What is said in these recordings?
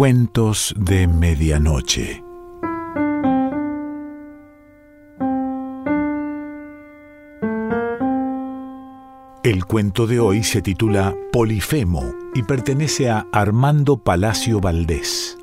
Cuentos de Medianoche. El cuento de hoy se titula Polifemo y pertenece a Armando Palacio Valdés.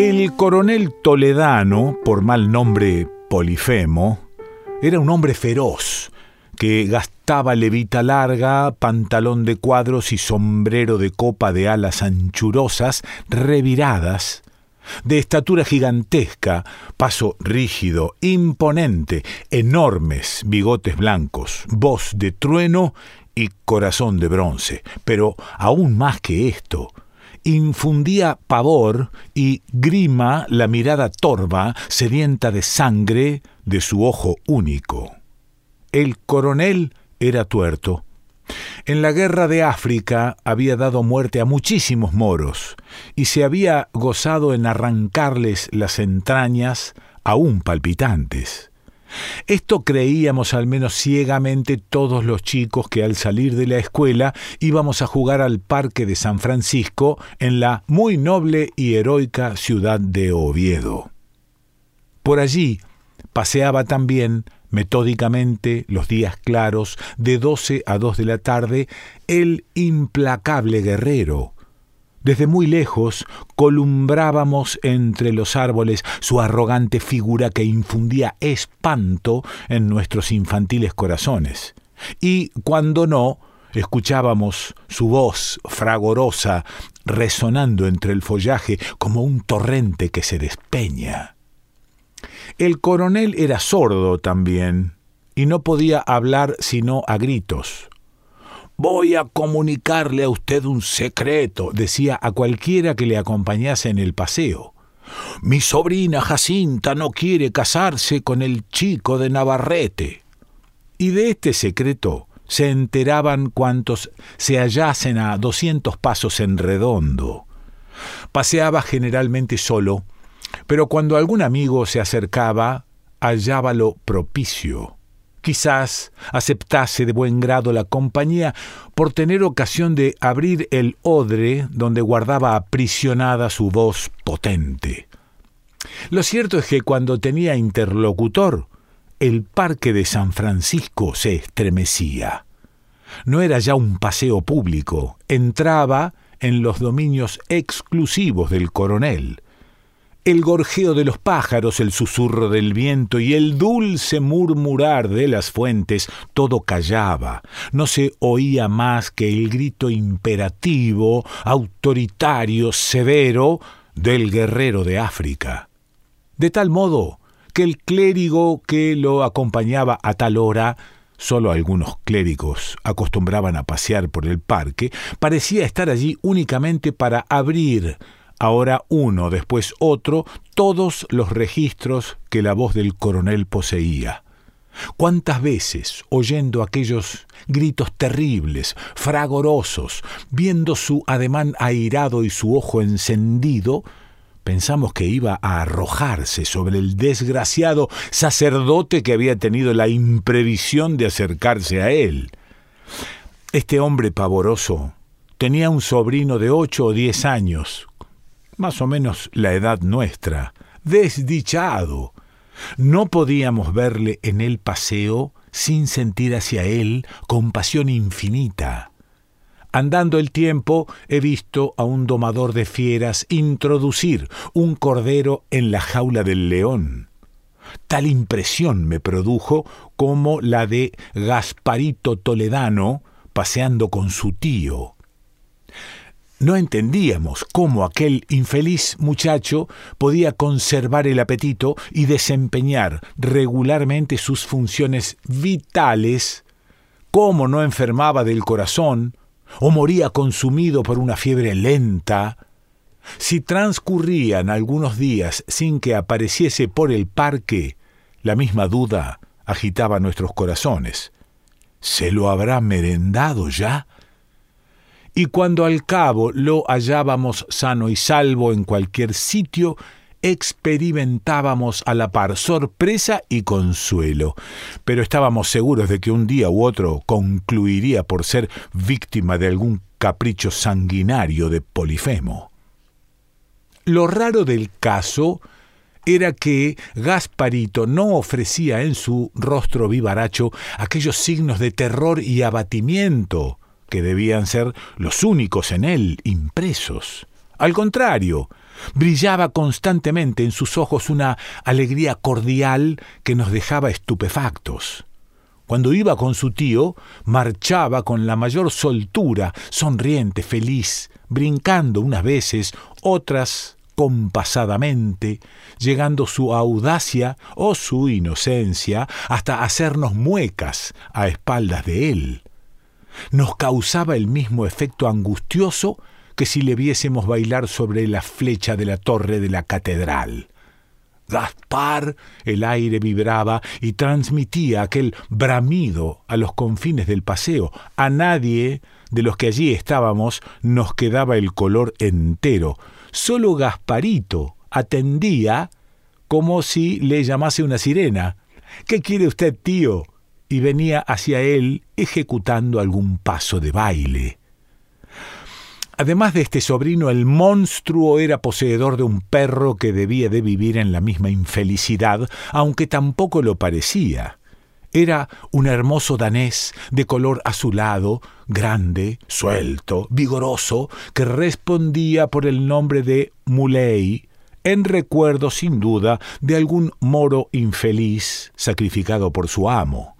El coronel toledano, por mal nombre Polifemo, era un hombre feroz, que gastaba levita larga, pantalón de cuadros y sombrero de copa de alas anchurosas, reviradas, de estatura gigantesca, paso rígido, imponente, enormes bigotes blancos, voz de trueno y corazón de bronce. Pero aún más que esto, infundía pavor y grima la mirada torva, sedienta de sangre, de su ojo único. El coronel era tuerto. En la guerra de África había dado muerte a muchísimos moros y se había gozado en arrancarles las entrañas aún palpitantes. Esto creíamos al menos ciegamente todos los chicos que al salir de la escuela íbamos a jugar al Parque de San Francisco en la muy noble y heroica ciudad de Oviedo. Por allí paseaba también metódicamente los días claros de doce a dos de la tarde el implacable guerrero, desde muy lejos columbrábamos entre los árboles su arrogante figura que infundía espanto en nuestros infantiles corazones. Y cuando no, escuchábamos su voz fragorosa resonando entre el follaje como un torrente que se despeña. El coronel era sordo también, y no podía hablar sino a gritos. Voy a comunicarle a usted un secreto, decía a cualquiera que le acompañase en el paseo. Mi sobrina Jacinta no quiere casarse con el chico de Navarrete. Y de este secreto se enteraban cuantos se hallasen a doscientos pasos en redondo. Paseaba generalmente solo, pero cuando algún amigo se acercaba, hallábalo propicio quizás aceptase de buen grado la compañía por tener ocasión de abrir el odre donde guardaba aprisionada su voz potente. Lo cierto es que cuando tenía interlocutor, el parque de San Francisco se estremecía. No era ya un paseo público, entraba en los dominios exclusivos del coronel, el gorjeo de los pájaros, el susurro del viento y el dulce murmurar de las fuentes, todo callaba. No se oía más que el grito imperativo, autoritario, severo del guerrero de África. De tal modo que el clérigo que lo acompañaba a tal hora solo algunos clérigos acostumbraban a pasear por el parque, parecía estar allí únicamente para abrir ahora uno, después otro, todos los registros que la voz del coronel poseía. ¿Cuántas veces, oyendo aquellos gritos terribles, fragorosos, viendo su ademán airado y su ojo encendido, pensamos que iba a arrojarse sobre el desgraciado sacerdote que había tenido la imprevisión de acercarse a él? Este hombre pavoroso tenía un sobrino de ocho o diez años, más o menos la edad nuestra, desdichado. No podíamos verle en el paseo sin sentir hacia él compasión infinita. Andando el tiempo he visto a un domador de fieras introducir un cordero en la jaula del león. Tal impresión me produjo como la de Gasparito Toledano paseando con su tío. No entendíamos cómo aquel infeliz muchacho podía conservar el apetito y desempeñar regularmente sus funciones vitales, cómo no enfermaba del corazón o moría consumido por una fiebre lenta. Si transcurrían algunos días sin que apareciese por el parque, la misma duda agitaba nuestros corazones. ¿Se lo habrá merendado ya? Y cuando al cabo lo hallábamos sano y salvo en cualquier sitio, experimentábamos a la par sorpresa y consuelo, pero estábamos seguros de que un día u otro concluiría por ser víctima de algún capricho sanguinario de Polifemo. Lo raro del caso era que Gasparito no ofrecía en su rostro vivaracho aquellos signos de terror y abatimiento que debían ser los únicos en él impresos. Al contrario, brillaba constantemente en sus ojos una alegría cordial que nos dejaba estupefactos. Cuando iba con su tío, marchaba con la mayor soltura, sonriente, feliz, brincando unas veces, otras compasadamente, llegando su audacia o su inocencia hasta hacernos muecas a espaldas de él. Nos causaba el mismo efecto angustioso que si le viésemos bailar sobre la flecha de la torre de la catedral. Gaspar, el aire vibraba y transmitía aquel bramido a los confines del paseo. A nadie de los que allí estábamos nos quedaba el color entero, Solo Gasparito atendía como si le llamase una sirena. ¿Qué quiere usted, tío? Y venía hacia él ejecutando algún paso de baile. Además de este sobrino, el monstruo era poseedor de un perro que debía de vivir en la misma infelicidad, aunque tampoco lo parecía. Era un hermoso danés de color azulado, grande, suelto, vigoroso, que respondía por el nombre de Muley, en recuerdo sin duda de algún moro infeliz sacrificado por su amo.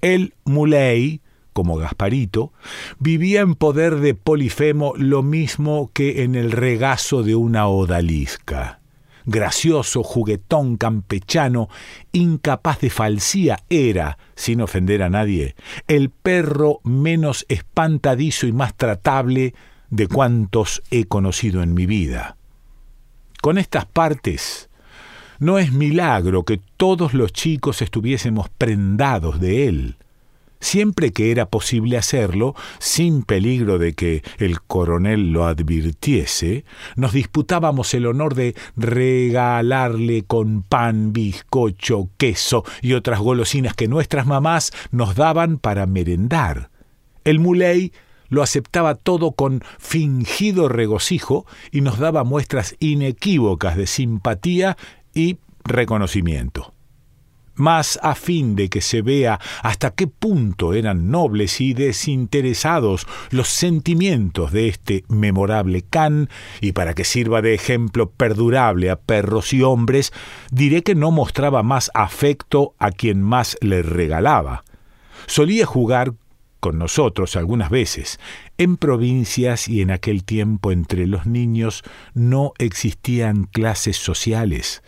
El Muley, como Gasparito, vivía en poder de Polifemo lo mismo que en el regazo de una odalisca gracioso, juguetón, campechano, incapaz de falsía, era, sin ofender a nadie, el perro menos espantadizo y más tratable de cuantos he conocido en mi vida. Con estas partes, no es milagro que todos los chicos estuviésemos prendados de él siempre que era posible hacerlo, sin peligro de que el coronel lo advirtiese, nos disputábamos el honor de regalarle con pan, bizcocho, queso y otras golosinas que nuestras mamás nos daban para merendar. El muley lo aceptaba todo con fingido regocijo y nos daba muestras inequívocas de simpatía y reconocimiento más a fin de que se vea hasta qué punto eran nobles y desinteresados los sentimientos de este memorable can, y para que sirva de ejemplo perdurable a perros y hombres, diré que no mostraba más afecto a quien más le regalaba. Solía jugar con nosotros algunas veces. En provincias y en aquel tiempo entre los niños no existían clases sociales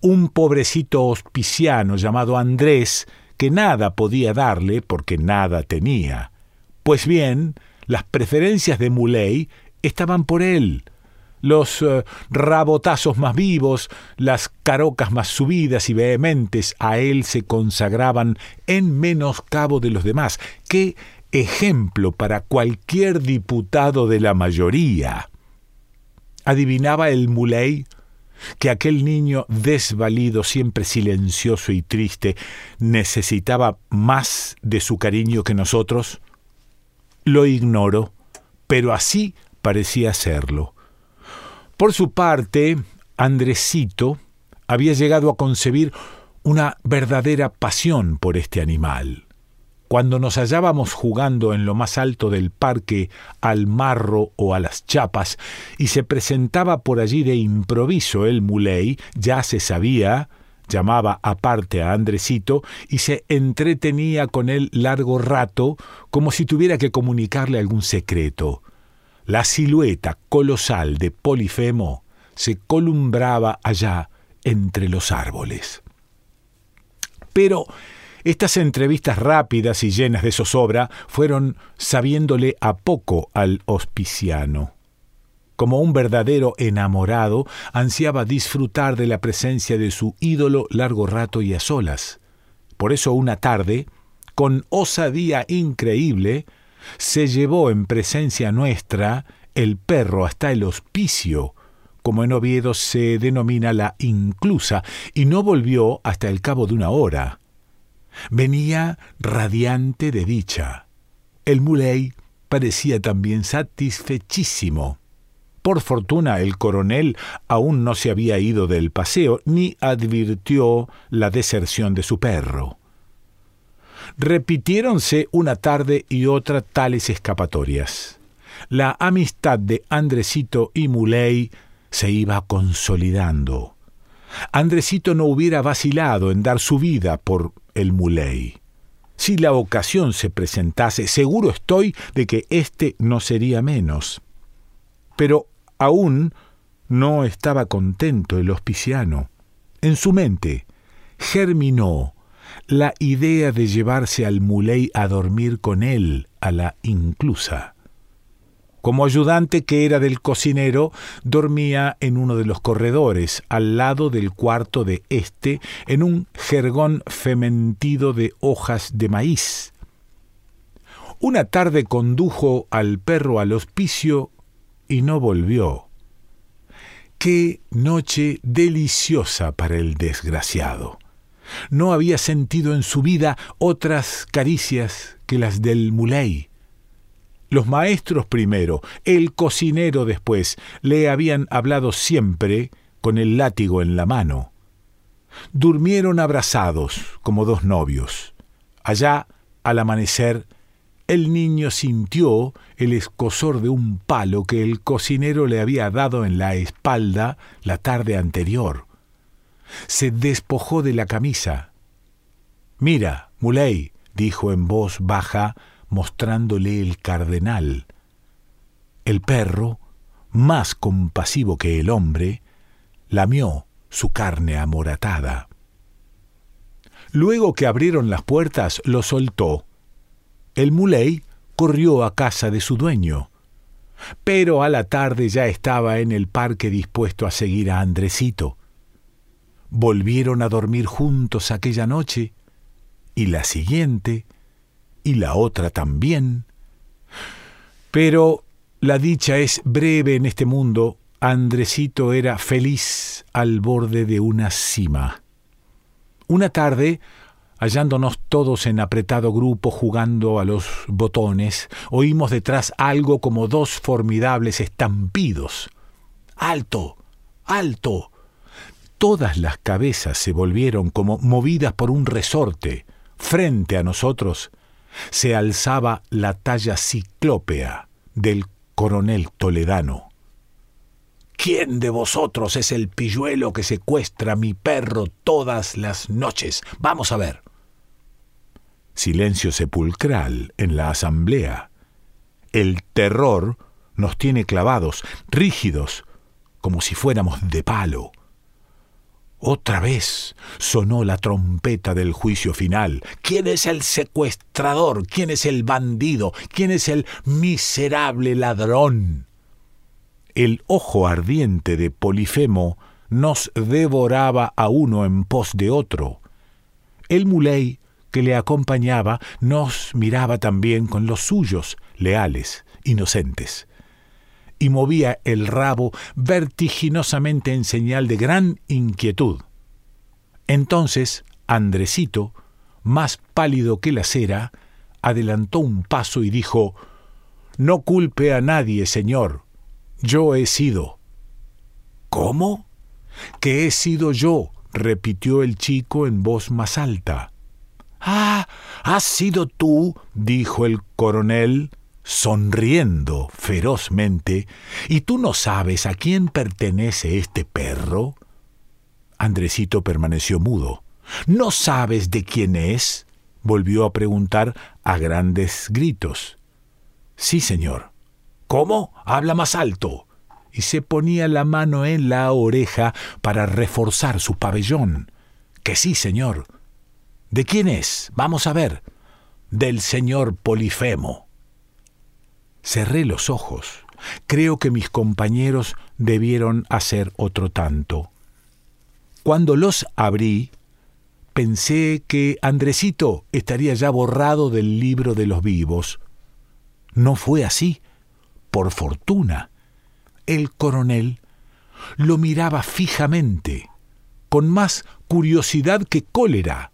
un pobrecito hospiciano llamado Andrés, que nada podía darle porque nada tenía. Pues bien, las preferencias de Muley estaban por él. Los eh, rabotazos más vivos, las carocas más subidas y vehementes a él se consagraban en menoscabo de los demás. ¡Qué ejemplo para cualquier diputado de la mayoría! Adivinaba el Muley que aquel niño desvalido, siempre silencioso y triste, necesitaba más de su cariño que nosotros? Lo ignoro, pero así parecía serlo. Por su parte, Andresito había llegado a concebir una verdadera pasión por este animal. Cuando nos hallábamos jugando en lo más alto del parque al marro o a las chapas, y se presentaba por allí de improviso el muley, ya se sabía, llamaba aparte a Andresito y se entretenía con él largo rato, como si tuviera que comunicarle algún secreto. La silueta colosal de Polifemo se columbraba allá entre los árboles. Pero estas entrevistas rápidas y llenas de zozobra fueron sabiéndole a poco al hospiciano. Como un verdadero enamorado, ansiaba disfrutar de la presencia de su ídolo largo rato y a solas. Por eso una tarde, con osadía increíble, se llevó en presencia nuestra el perro hasta el hospicio, como en Oviedo se denomina la inclusa, y no volvió hasta el cabo de una hora. Venía radiante de dicha. El muley parecía también satisfechísimo. Por fortuna el coronel aún no se había ido del paseo ni advirtió la deserción de su perro. Repitiéronse una tarde y otra tales escapatorias. La amistad de Andresito y Muley se iba consolidando. Andresito no hubiera vacilado en dar su vida por el Muley. Si la ocasión se presentase, seguro estoy de que éste no sería menos. Pero aún no estaba contento el hospiciano. En su mente germinó la idea de llevarse al Muley a dormir con él a la inclusa. Como ayudante que era del cocinero, dormía en uno de los corredores, al lado del cuarto de éste, en un jergón fementido de hojas de maíz. Una tarde condujo al perro al hospicio y no volvió. Qué noche deliciosa para el desgraciado. No había sentido en su vida otras caricias que las del muley. Los maestros primero, el cocinero después, le habían hablado siempre con el látigo en la mano. Durmieron abrazados como dos novios. Allá, al amanecer, el niño sintió el escosor de un palo que el cocinero le había dado en la espalda la tarde anterior. Se despojó de la camisa. Mira, Muley, dijo en voz baja, mostrándole el cardenal. El perro, más compasivo que el hombre, lamió su carne amoratada. Luego que abrieron las puertas, lo soltó. El muley corrió a casa de su dueño. Pero a la tarde ya estaba en el parque dispuesto a seguir a Andresito. Volvieron a dormir juntos aquella noche y la siguiente y la otra también. Pero la dicha es breve en este mundo. Andresito era feliz al borde de una cima. Una tarde, hallándonos todos en apretado grupo jugando a los botones, oímos detrás algo como dos formidables estampidos. ¡Alto! ¡Alto! Todas las cabezas se volvieron como movidas por un resorte. Frente a nosotros se alzaba la talla ciclópea del coronel toledano. ¿Quién de vosotros es el pilluelo que secuestra a mi perro todas las noches? Vamos a ver. Silencio sepulcral en la asamblea. El terror nos tiene clavados, rígidos, como si fuéramos de palo. Otra vez sonó la trompeta del juicio final. ¿Quién es el secuestrador? ¿Quién es el bandido? ¿Quién es el miserable ladrón? El ojo ardiente de Polifemo nos devoraba a uno en pos de otro. El muley que le acompañaba nos miraba también con los suyos, leales, inocentes y movía el rabo vertiginosamente en señal de gran inquietud. Entonces Andresito, más pálido que la cera, adelantó un paso y dijo No culpe a nadie, señor. Yo he sido. ¿Cómo? Que he sido yo, repitió el chico en voz más alta. Ah, has sido tú, dijo el coronel, sonriendo ferozmente, ¿y tú no sabes a quién pertenece este perro? Andresito permaneció mudo. ¿No sabes de quién es? volvió a preguntar a grandes gritos. Sí, señor. ¿Cómo? Habla más alto. Y se ponía la mano en la oreja para reforzar su pabellón. Que sí, señor. ¿De quién es? Vamos a ver. Del señor Polifemo. Cerré los ojos. Creo que mis compañeros debieron hacer otro tanto. Cuando los abrí, pensé que Andresito estaría ya borrado del libro de los vivos. no fue así. Por fortuna, el coronel lo miraba fijamente, con más curiosidad que cólera.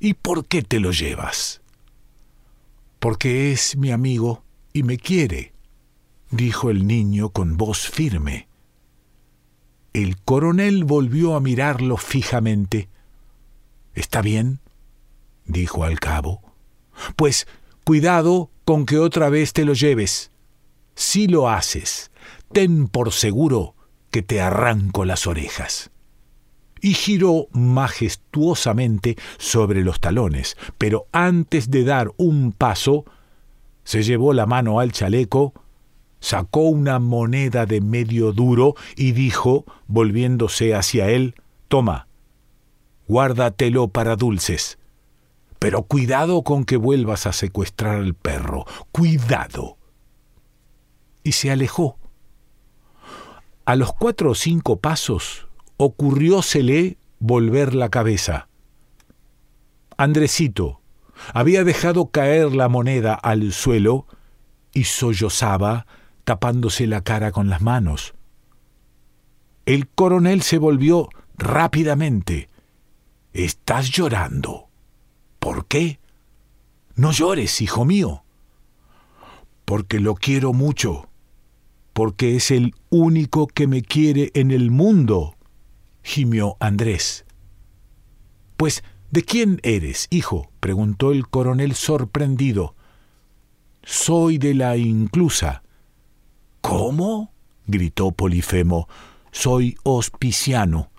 ¿Y por qué te lo llevas? Porque es mi amigo y me quiere, dijo el niño con voz firme. El coronel volvió a mirarlo fijamente. ¿Está bien? dijo al cabo. Pues cuidado con que otra vez te lo lleves. Si lo haces, ten por seguro que te arranco las orejas. Y giró majestuosamente sobre los talones, pero antes de dar un paso, se llevó la mano al chaleco, sacó una moneda de medio duro y dijo, volviéndose hacia él, Toma, guárdatelo para dulces. Pero cuidado con que vuelvas a secuestrar al perro, cuidado. Y se alejó. A los cuatro o cinco pasos ocurriósele volver la cabeza. Andresito había dejado caer la moneda al suelo y sollozaba tapándose la cara con las manos. El coronel se volvió rápidamente. Estás llorando. ¿Por qué? No llores, hijo mío. Porque lo quiero mucho. Porque es el único que me quiere en el mundo, gimió Andrés. Pues, ¿de quién eres, hijo? preguntó el coronel sorprendido. Soy de la inclusa. ¿Cómo? gritó Polifemo. Soy hospiciano.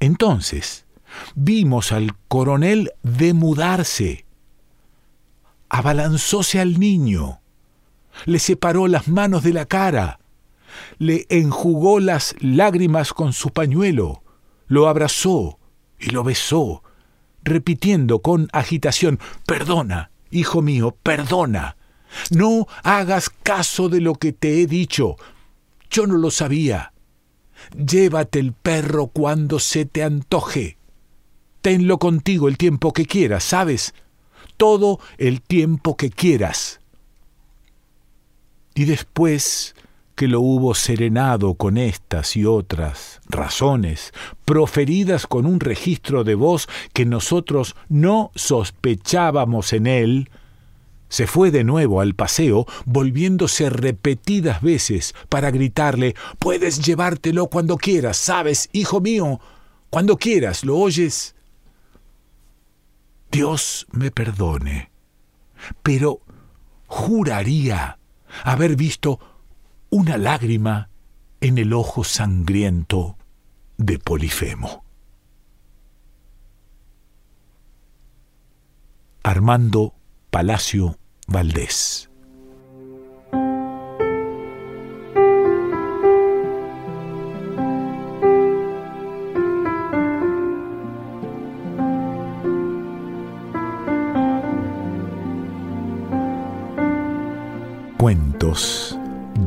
Entonces, vimos al coronel demudarse. Abalanzóse al niño, le separó las manos de la cara, le enjugó las lágrimas con su pañuelo, lo abrazó y lo besó, repitiendo con agitación, Perdona, hijo mío, perdona. No hagas caso de lo que te he dicho. Yo no lo sabía. Llévate el perro cuando se te antoje. Tenlo contigo el tiempo que quieras, ¿sabes? Todo el tiempo que quieras. Y después que lo hubo serenado con estas y otras razones, proferidas con un registro de voz que nosotros no sospechábamos en él, se fue de nuevo al paseo, volviéndose repetidas veces para gritarle Puedes llevártelo cuando quieras, sabes, hijo mío, cuando quieras, ¿lo oyes? Dios me perdone, pero juraría haber visto una lágrima en el ojo sangriento de Polifemo. Armando Palacio Valdés Cuentos